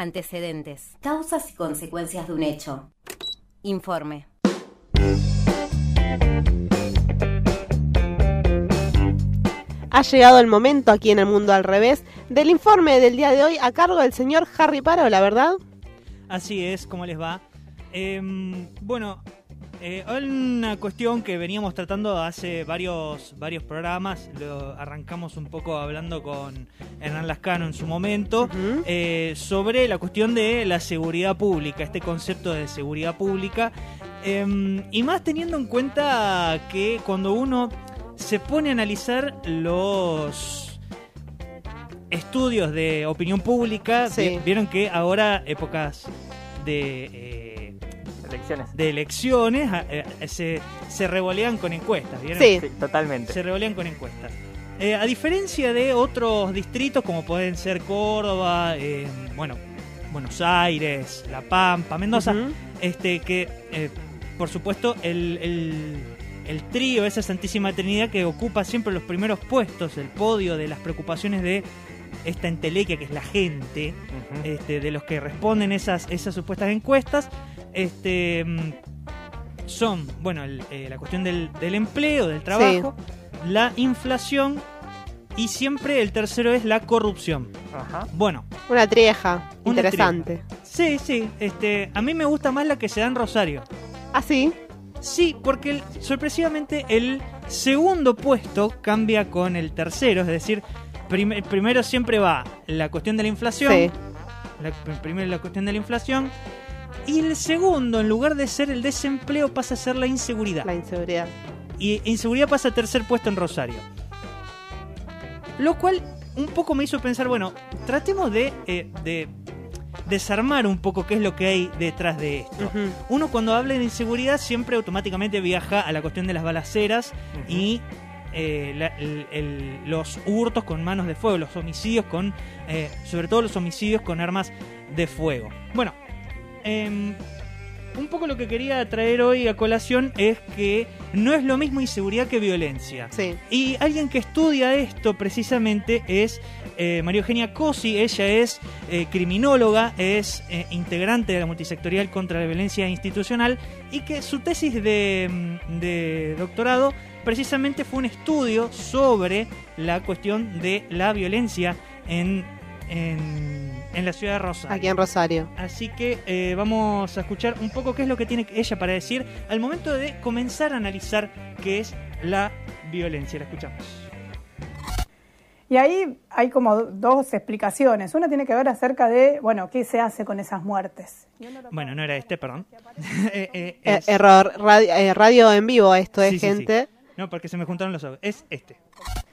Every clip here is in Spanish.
Antecedentes. Causas y consecuencias de un hecho. Informe. Ha llegado el momento aquí en el mundo al revés del informe del día de hoy a cargo del señor Harry Parola, ¿verdad? Así es, ¿cómo les va? Em, bueno, eh, una cuestión que veníamos tratando hace varios, varios programas, lo arrancamos un poco hablando con Hernán Lascano en su momento, eh, sobre la cuestión de la seguridad pública, este concepto de seguridad pública, em, y más teniendo en cuenta que cuando uno se pone a analizar los estudios de opinión pública, vieron que ahora épocas de... Eh, elecciones. De elecciones eh, se, se revolean con encuestas, ¿vieron? Sí, totalmente. Se revolean con encuestas. Eh, a diferencia de otros distritos como pueden ser Córdoba, bueno, Buenos Aires, La Pampa, Mendoza, este que por supuesto el el trío, esa Santísima Trinidad que ocupa siempre los primeros puestos, el podio de las preocupaciones de esta entelequia que es la gente, este, de los que responden esas, esas supuestas encuestas, este, mm, son, bueno, eh, la cuestión del, empleo, del trabajo, la inflación y siempre el tercero es la corrupción. Bueno. Una trieja, interesante. Sí, sí, este, a mí me gusta más la que se da en Rosario. ¿Ah, sí? Sí, porque sorpresivamente el segundo puesto cambia con el tercero, es decir, primero siempre va la cuestión de la inflación. Sí. primero la cuestión de la inflación. Y el segundo, en lugar de ser el desempleo, pasa a ser la inseguridad. La inseguridad. Y inseguridad pasa a tercer puesto en Rosario. Lo cual un poco me hizo pensar, bueno, tratemos de, eh, de desarmar un poco qué es lo que hay detrás de esto. Uno cuando habla de inseguridad siempre automáticamente viaja a la cuestión de las balaceras y eh, los hurtos con manos de fuego, los homicidios con, eh, sobre todo los homicidios con armas de fuego. Bueno, em, un poco lo que quería traer hoy a colación es que no es lo mismo inseguridad que violencia. Sí. Y alguien que estudia esto precisamente es eh, María Eugenia Cosi. Ella es eh, criminóloga, es eh, integrante de la multisectorial contra la violencia institucional y que su tesis de, mm, de doctorado precisamente fue un estudio sobre la cuestión de la violencia en, en en la ciudad de Rosario. Aquí en Rosario. Así que eh, vamos a escuchar un poco qué es lo que tiene ella para decir al momento de comenzar a analizar qué es la violencia. La escuchamos. Y ahí hay como dos explicaciones. Una tiene que ver acerca de, bueno, qué se hace con esas muertes. Bueno, no era este, perdón. Eh, eh, error, radio, en vivo esto es, gente. No, porque se me juntaron los ojos. Es este.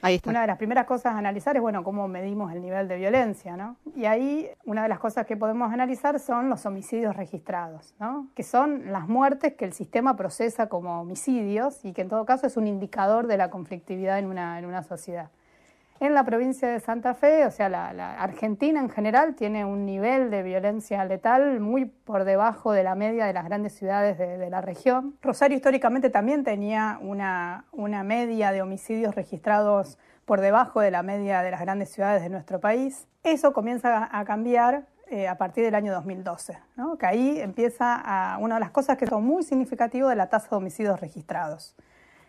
Ahí. Una de las primeras cosas a analizar es, bueno, cómo medimos el nivel de violencia, ¿no? Y ahí una de las cosas que podemos analizar son los homicidios registrados, ¿no? Que son las muertes que el sistema procesa como homicidios y que en todo caso es un indicador de la conflictividad en una, en una sociedad. En la provincia de Santa Fe, o sea, la, Argentina en general tiene un nivel de violencia letal muy por debajo de la media de las grandes ciudades de, la región. Rosario históricamente también tenía una, una media de homicidios registrados por debajo de la media de las grandes ciudades de nuestro país. Eso comienza a cambiar eh, a partir del año 2012, ¿no? que ahí empieza a, una de las cosas que son muy significativas de la tasa de homicidios registrados,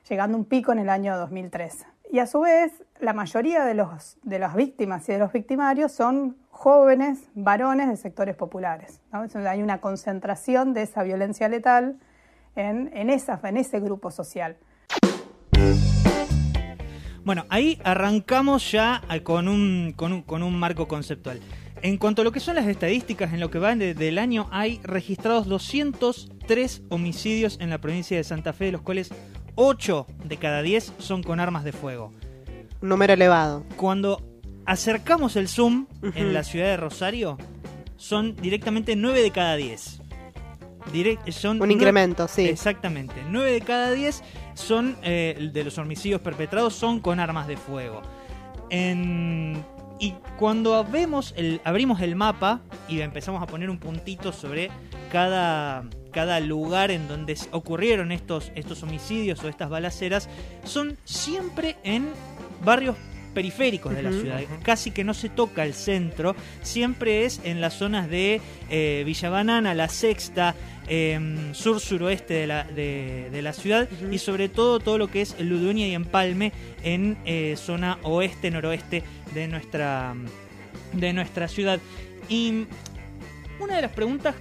llegando a un pico en el año 2013. Y a su vez, la mayoría de, los, de las víctimas y de los victimarios son jóvenes, varones de sectores populares. hay una concentración de esa violencia letal en, en, esa, en ese grupo social. Bueno, ahí arrancamos ya con un, con un, con un marco conceptual. En cuanto a lo que son las estadísticas, en lo que va del año hay registrados 203 homicidios en la provincia de Santa Fe, de los cuales 8 de cada 10 son con armas de fuego. Un número elevado. Cuando acercamos el zoom en la ciudad de Rosario, son directamente 9 de cada 10. son Un incremento, sí. Exactamente. 9 de cada 10 son eh, de los homicidios perpetrados son con armas de fuego. Y cuando vemos el, abrimos el mapa y empezamos a poner un puntito sobre cada, cada lugar en donde ocurrieron estos, estos homicidios o estas balaceras son siempre en barrios periféricos de la ciudad. Casi que no se toca el centro, siempre es en las zonas de eh, Villa Banana, La Sexta, em, sur-suroeste de la, de, de la ciudad y sobre todo todo lo que es Ludueña y Empalme en eh, zona oeste-noroeste de nuestra, de nuestra ciudad. Y una de las preguntas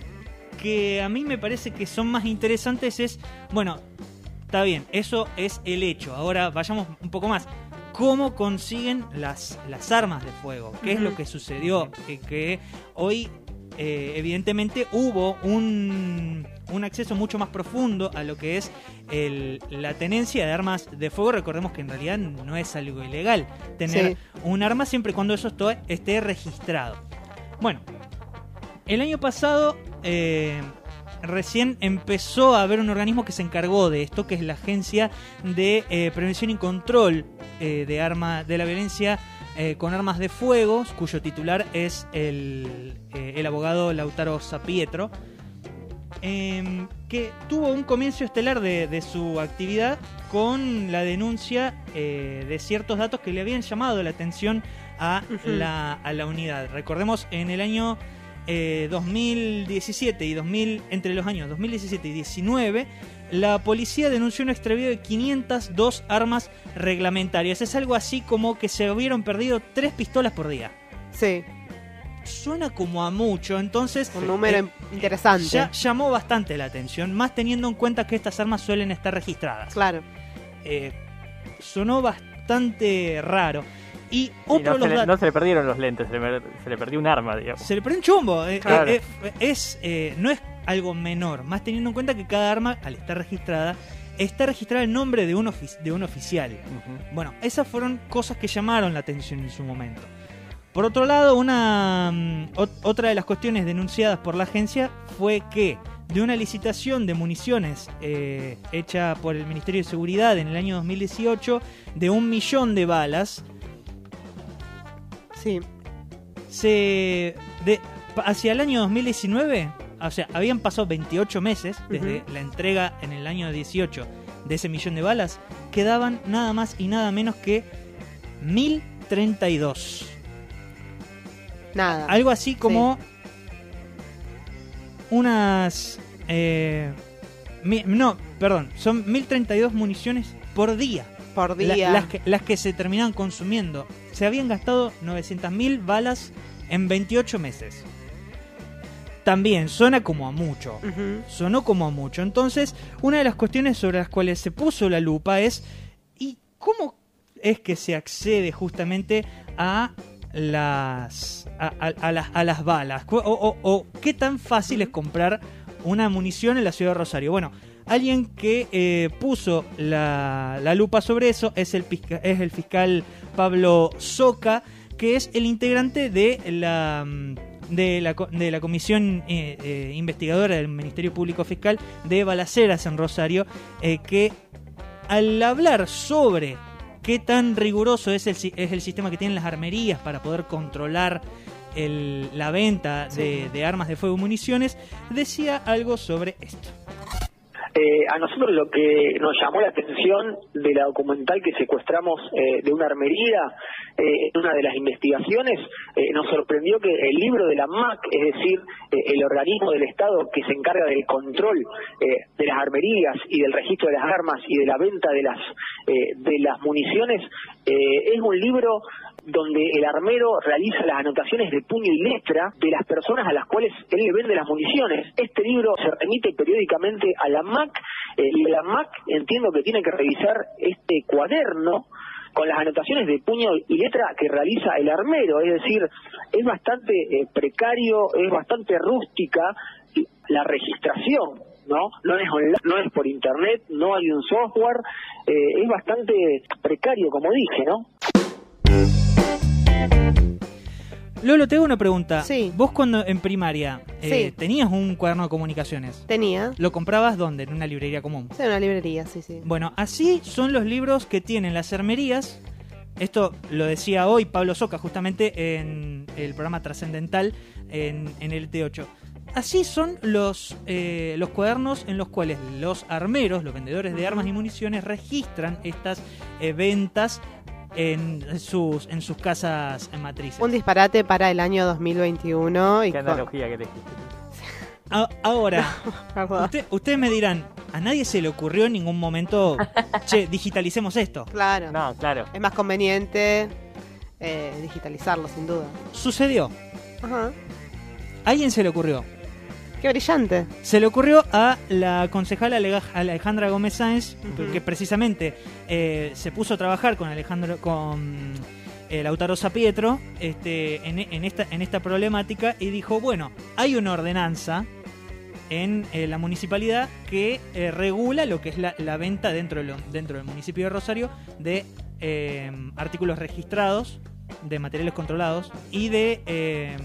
que a mí me parece que son más interesantes es, bueno, está bien, eso es el hecho. Ahora vayamos un poco más. ¿Cómo consiguen las, las armas de fuego? ¿Qué es lo que sucedió? Que, que hoy, eh, evidentemente, hubo un, un acceso mucho más profundo a lo que es el- la tenencia de armas de fuego. Recordemos que en realidad no es algo ilegal tener Sí. un arma siempre y cuando eso esté registrado. Bueno, el año pasado eh, recién empezó a haber un organismo que se encargó de esto, que es la Agencia de eh, Prevención y Control de, arma, de la Violencia eh, con Armas de Fuego, cuyo titular es el, eh, el abogado Lautaro Sapietro, eh, que tuvo un comienzo estelar de, de su actividad con la denuncia eh, de ciertos datos que le habían llamado la atención a, la, a la unidad. Recordemos, en el año eh, 2017 y 2000, entre los años 2017 y 2019, la policía denunció un extravío de 502 armas reglamentarias. Es algo así como que se hubieron perdido tres pistolas por día. Sí, Suena como a mucho, entonces... un número eh, interesante. ya llamó bastante la atención, más teniendo en cuenta que estas armas suelen estar registradas. Claro. Eh, sonó bastante raro. Y otro no, de se los le, no se le perdieron los lentes, se le, se le perdió un arma, digamos. Se le pone un chumbo. eh, Claro. eh, eh, es, eh, no es algo menor, más teniendo en cuenta que cada arma, al estar registrada, está registrada el nombre de un, ofi- de un oficial. Bueno, esas fueron cosas que llamaron la atención en su momento. Por otro lado, una mm, ot- otra de las cuestiones denunciadas por la agencia fue que de una licitación de municiones eh, hecha por el Ministerio de Seguridad en el año 2018 de un millón de balas, Sí. se de, hacia el año 2019, o sea, habían pasado 28 meses desde la entrega en el año 18 de ese millón de balas, quedaban nada más y nada menos que 1032. Nada. Algo así como unas eh, mi- no, perdón, son 1032 municiones por día. por La- día. las, que, las que se terminaban consumiendo. Se habían gastado 900.000 balas en 28 meses. También suena como a mucho. Sonó como a mucho. Entonces, una de las cuestiones sobre las cuales se puso la lupa es ¿y cómo es que se accede justamente a las a, a- a las, a las balas? O, o- o qué tan fácil es comprar una munición en la ciudad de Rosario? Bueno, alguien que eh, puso la, la lupa sobre eso es el, es el fiscal Pablo Soca, que es el integrante de la mm, de la, de la comisión eh, eh, investigadora del Ministerio Público Fiscal de Balaceras en Rosario, eh, que al hablar sobre qué tan riguroso es el, es el sistema que tienen las armerías para poder controlar el- la venta de, de armas de fuego y municiones, decía algo sobre esto. Eh, a nosotros lo que nos llamó la atención de la documental que secuestramos eh, de una armería eh, en una de las investigaciones, eh, nos sorprendió que el libro de la MAC, es decir, el organismo del Estado que se encarga del control de las armerías y del registro de las armas y de la venta de las, de las municiones, es un libro donde el armero realiza las anotaciones de puño y letra de las personas a las cuales él le vende las municiones. Este libro se remite periódicamente a la MAC eh, y la MAC entiendo que tiene que revisar este cuaderno con las anotaciones de puño y letra que realiza el armero, es decir, es bastante eh, precario, es bastante rústica la registración, ¿no? No es no es por internet, no hay un software, eh, es bastante precario, como dije, ¿no? Lolo, te hago una pregunta. Sí. Vos cuando en primaria eh, Sí. tenías un cuaderno de comunicaciones, Tenía. ¿lo comprabas dónde? En una librería común. Sí, una librería, sí, sí. Bueno, así son los libros que tienen las armerías. Esto lo decía hoy Pablo Soca justamente en el programa Trascendental en, en el T8. Así son los, eh, los cuadernos en los cuales los armeros, los vendedores de armas y municiones, registran estas eh, ventas en sus, en sus casas matrices. Un disparate para el año 2021. Y Qué analogía que elegiste. Ahora, usted- ustedes me dirán, a nadie se le ocurrió en ningún momento, che, digitalicemos esto. Claro. No, claro. Es más conveniente eh, digitalizarlo, sin duda. Sucedió. Ajá. ¿A alguien se le ocurrió? Qué brillante. Se le ocurrió a la concejala Ale- Alejandra Gómez Sáenz, que precisamente eh, se puso a trabajar con Alejandro, con eh, Lautaro Sapietro este, en, en esta, en esta problemática y dijo, bueno, hay una ordenanza en eh, la municipalidad que eh, regula lo que es la, la venta dentro, de lo- dentro del municipio de Rosario de artículos registrados, de materiales controlados y de,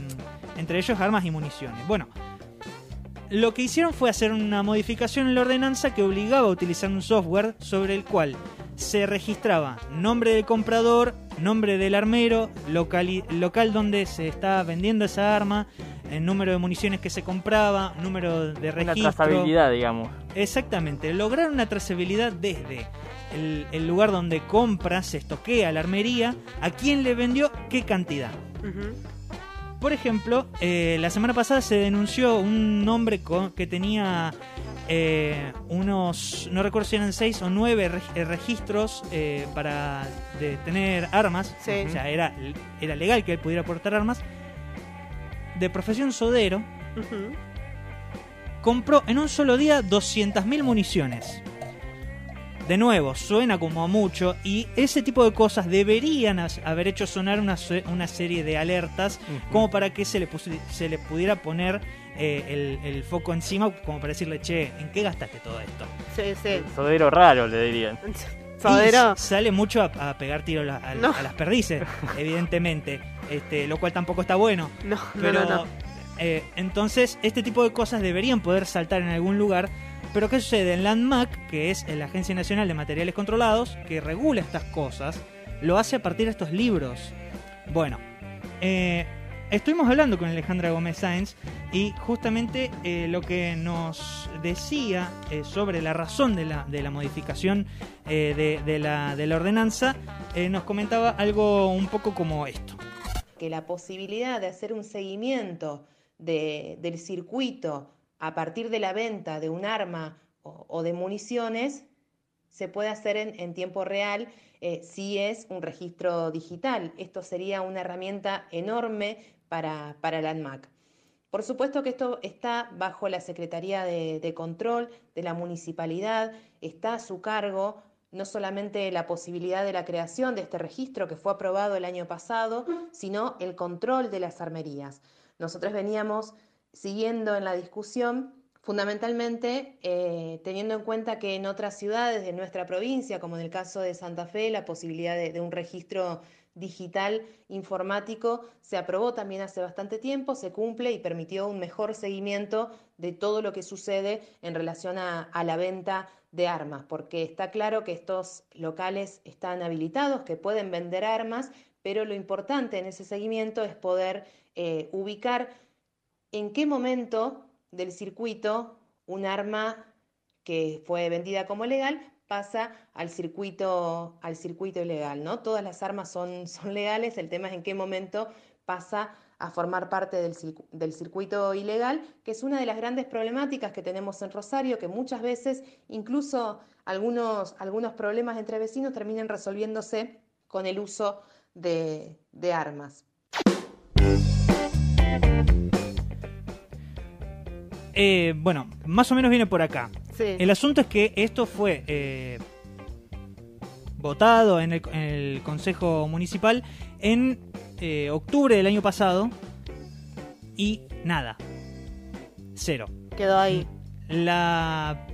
entre ellos, armas y municiones. Bueno, lo que hicieron fue hacer una modificación en la ordenanza que obligaba a utilizar un software sobre el cual se registraba nombre del comprador, nombre del armero, local, local donde se estaba vendiendo esa arma, el número de municiones que se compraba, número de Una registro. trazabilidad, digamos. Exactamente, lograr una trazabilidad desde el, el lugar donde compra, se estoquea la armería, a quién le vendió, qué cantidad. Por ejemplo, eh, la semana pasada se denunció un hombre con- que tenía eh, unos, no recuerdo si eran seis o nueve eh, registros eh, para de tener armas. Sí. O sea, era, era legal que él pudiera portar armas. De profesión sodero, compró en un solo día 200.000 municiones. De nuevo, suena como a mucho y ese tipo de cosas deberían haber hecho sonar una, una serie de alertas como para que se le, se le pudiera poner eh, el, el foco encima, como para decirle, che, ¿en qué gastaste todo esto? Sí, sí. Sodero raro, le dirían. Sodero. Y sale mucho a, a pegar tiro a, la- a- No. a las perdices, evidentemente, este, lo cual tampoco está bueno. No, no, Pero no, no. eh, entonces este tipo de cosas deberían poder saltar en algún lugar. Pero ¿qué sucede? En Landmac, que es la Agencia Nacional de Materiales Controlados, que regula estas cosas, lo hace a partir de estos libros. Bueno, eh, estuvimos hablando con Alejandra Gómez Sáenz y justamente eh, lo que nos decía eh, sobre la razón de la, de la modificación de, la, de la ordenanza, nos comentaba algo un poco como esto. que la posibilidad de hacer un seguimiento de- del circuito a partir de la venta de un arma o, de municiones se puede hacer en, en tiempo real eh, si es un registro digital. Esto sería una herramienta enorme para, para la ANMAC. Por supuesto que esto está bajo la Secretaría de, de Control de la Municipalidad, está a su cargo no solamente la posibilidad de la creación de este registro que fue aprobado el año pasado, sino el control de las armerías. Nosotros veníamos siguiendo en la discusión fundamentalmente eh, teniendo en cuenta que en otras ciudades de nuestra provincia, como en el caso de Santa Fe, la posibilidad de, un registro digital informático se aprobó también hace bastante tiempo, se cumple y permitió un mejor seguimiento de todo lo que sucede en relación a, a la venta de armas, porque está claro que estos locales están habilitados, que pueden vender armas, pero lo importante en ese seguimiento es poder eh, ubicar en qué momento del circuito un arma que fue vendida como legal pasa al circuito, al circuito ilegal, ¿no? Todas las armas son, son legales, el tema es en qué momento pasa a formar parte del, del circuito ilegal, que es una de las grandes problemáticas que tenemos en Rosario, que muchas veces incluso algunos, algunos problemas entre vecinos terminan resolviéndose con el uso de, de armas. Eh, bueno, más o menos viene por acá. Sí. El asunto es que esto fue eh, votado en el, en el Consejo Municipal en eh, octubre del año pasado y nada. Cero. Quedó ahí. La,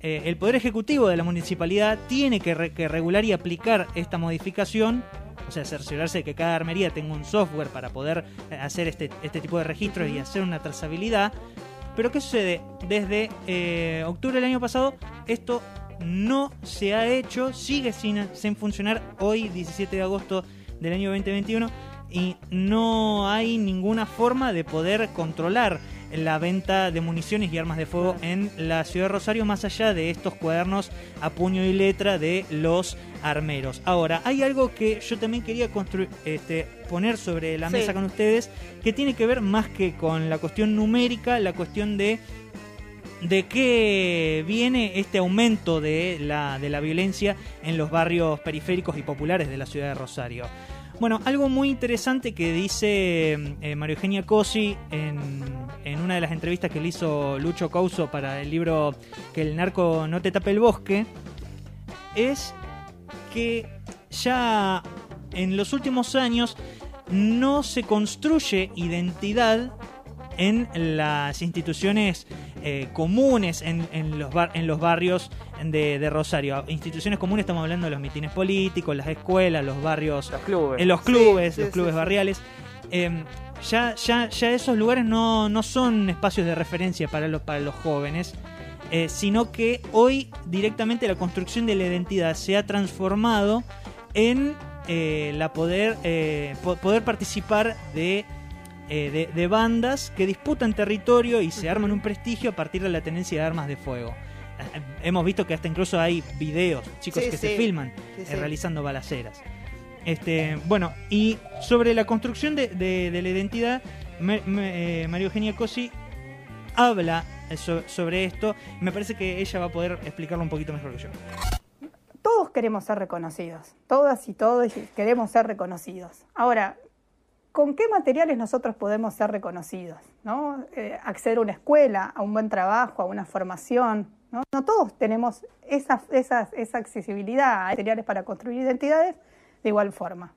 eh, el Poder Ejecutivo de la Municipalidad tiene que, re- que regular y aplicar esta modificación, o sea, cerciorarse de que cada armería tenga un software para poder eh, hacer este, este tipo de registros y hacer una trazabilidad. Pero ¿qué sucede? Desde eh, octubre del año pasado esto no se ha hecho, sigue sin, sin funcionar hoy, 17 de agosto del año 2021, y no hay ninguna forma de poder controlar la venta de municiones y armas de fuego en la ciudad de Rosario, más allá de estos cuadernos a puño y letra de los armeros. Ahora, hay algo que yo también quería este, poner sobre la mesa con ustedes, que tiene que ver más que con la cuestión numérica, la cuestión de de qué viene este aumento de la, de la violencia en los barrios periféricos y populares de la ciudad de Rosario. Bueno, algo muy interesante que dice eh, Mario Eugenia Cosi en, en, una de las entrevistas que le hizo Lucho Causo para el libro Que el narco no te tape el bosque, es que ya en los últimos años no se construye identidad en las instituciones eh, comunes en, los en los barrios de, Rosario. Instituciones comunes, estamos hablando de los mitines políticos, las escuelas, los barrios, los clubes, en los clubes, los clubes barriales. Em, ya, ya, ya esos lugares no, no son espacios de referencia para los, para los jóvenes. Eh, sino que hoy directamente la construcción de la identidad se ha transformado en eh, la poder, poder participar de eh, de, bandas que disputan territorio y se arman un prestigio a partir de la tenencia de armas de fuego. Eh, hemos visto que hasta incluso hay videos, chicos que se filman eh, realizando balaceras. Este, bueno, y sobre la construcción de, la identidad, María Eugenia Cosi habla sobre esto. Me parece que ella va a poder explicarlo un poquito mejor que yo. Todos queremos ser reconocidos, todas y todos queremos ser reconocidos. Ahora, con qué materiales nosotros podemos ser reconocidos, ¿no? Eh, acceder a una escuela, a un buen trabajo, a una formación. No, todos tenemos esa, esa, accesibilidad a materiales para construir identidades de igual forma.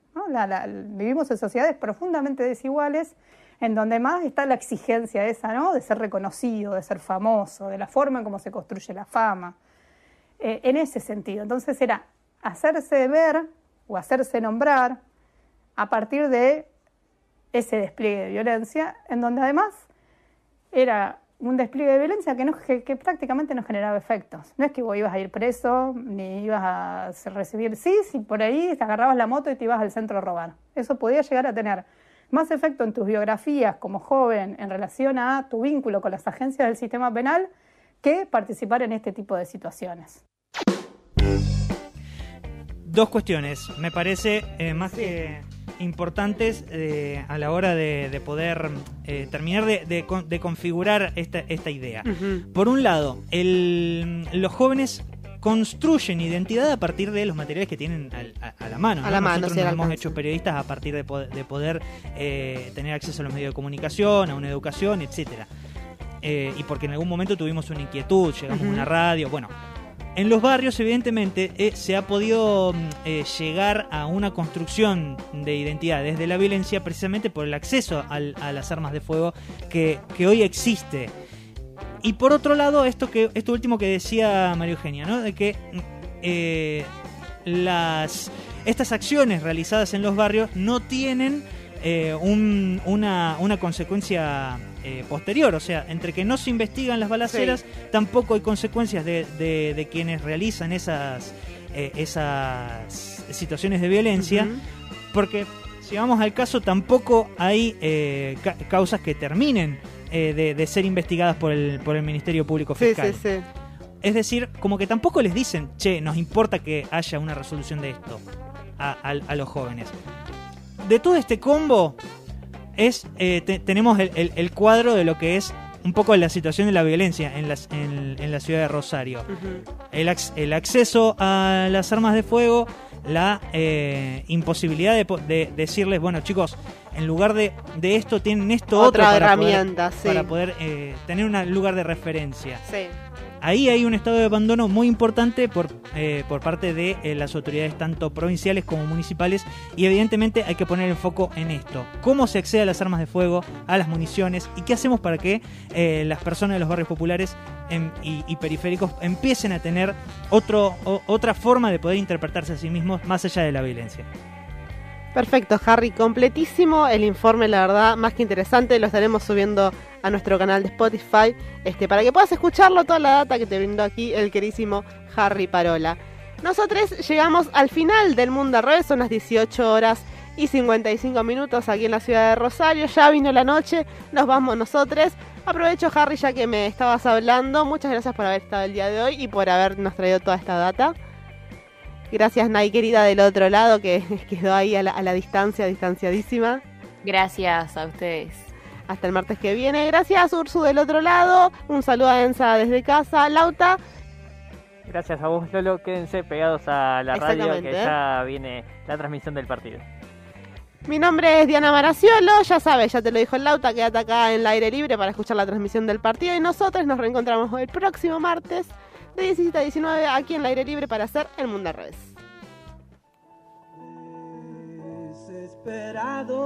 vivimos en sociedades profundamente desiguales en donde más está la exigencia esa, ¿no? De ser reconocido, de ser famoso, de la forma en cómo se construye la fama. Eh, en ese sentido. Entonces era hacerse ver o hacerse nombrar a partir de ese despliegue de violencia, en donde además era un despliegue de violencia que, no, que, prácticamente no generaba efectos. No es que vos ibas a ir preso, ni ibas a recibir, sí, si por ahí te agarrabas la moto y te ibas al centro a robar. Eso podía llegar a tener más efecto en tus biografías como joven en relación a tu vínculo con las agencias del sistema penal que participar en este tipo de situaciones. Dos cuestiones. Me parece eh, más que importantes eh, a la hora de, poder eh, terminar de, configurar esta, esta idea. Por un lado, los jóvenes construyen identidad a partir de los materiales que tienen a, la mano. A la mano, Nosotros nos hemos hecho periodistas a partir de, poder, eh, tener acceso a los medios de comunicación, a una educación, etcétera. y porque en algún momento tuvimos una inquietud, llegamos a una radio, bueno, en los barrios, evidentemente, eh, se ha podido mm, eh, llegar a una construcción de identidad desde la violencia precisamente por el acceso a las armas de fuego que, hoy existe. Y por otro lado, esto, que, esto último que decía María Eugenia, ¿no? de que mm, eh, las, estas acciones realizadas en los barrios no tienen una, una consecuencia eh, posterior. O sea, entre que no se investigan las balaceras, tampoco hay consecuencias de, quienes realizan esas, eh, esas situaciones de violencia. Porque, si vamos al caso, tampoco hay eh, causas que terminen de, ser investigadas por el, por el Ministerio Público Fiscal. Es decir, como que tampoco les dicen, che, nos importa que haya una resolución de esto a los jóvenes. De todo este combo, es eh, tenemos el, cuadro de lo que es un poco la situación de la violencia en, las, en, la ciudad de Rosario. el, el, acceso a las armas de fuego, la eh, imposibilidad de, decirles, bueno chicos, en lugar de, esto tienen esto Otra otro para herramienta, poder, para poder eh, tener un lugar de referencia. Sí. Ahí hay un estado de abandono muy importante por, eh, por parte de eh, las autoridades tanto provinciales como municipales y evidentemente hay que poner el foco en esto. ¿Cómo se accede a las armas de fuego, a las municiones y qué hacemos para que eh, las personas de los barrios populares em, y, periféricos empiecen a tener otro, otra forma de poder interpretarse a sí mismos más allá de la violencia? Perfecto, Harry, completísimo el informe, la verdad, más que interesante, lo estaremos subiendo a nuestro canal de Spotify, este, para que puedas escucharlo, toda la data que te brindó aquí el querísimo Harry Parola. Nosotros llegamos al final del Mundo al Revés, son las 18 horas y 55 minutos aquí en la ciudad de Rosario, ya vino la noche, nos vamos nosotros, Aprovecho, Harry, ya que me estabas hablando. Muchas gracias por haber estado el día de hoy y por habernos traído toda esta data. Gracias, Nay, querida, del otro lado, que quedó ahí a la, a la distancia, distanciadísima. Gracias a ustedes. Hasta el martes que viene. Gracias, Ursu, del otro lado. Un saludo a Ensa desde casa. Lauta. Gracias a vos, Lolo. Quédense pegados a la radio que ¿eh? ya viene la transmisión del partido. Mi nombre es Diana Maraciolo, ya sabes, ya te lo dijo el Lauta, quédate acá en el aire libre para escuchar la transmisión del partido y nosotros nos reencontramos el próximo martes de 17 a 19 aquí en el aire libre para hacer El Mundo al Revés. Desesperado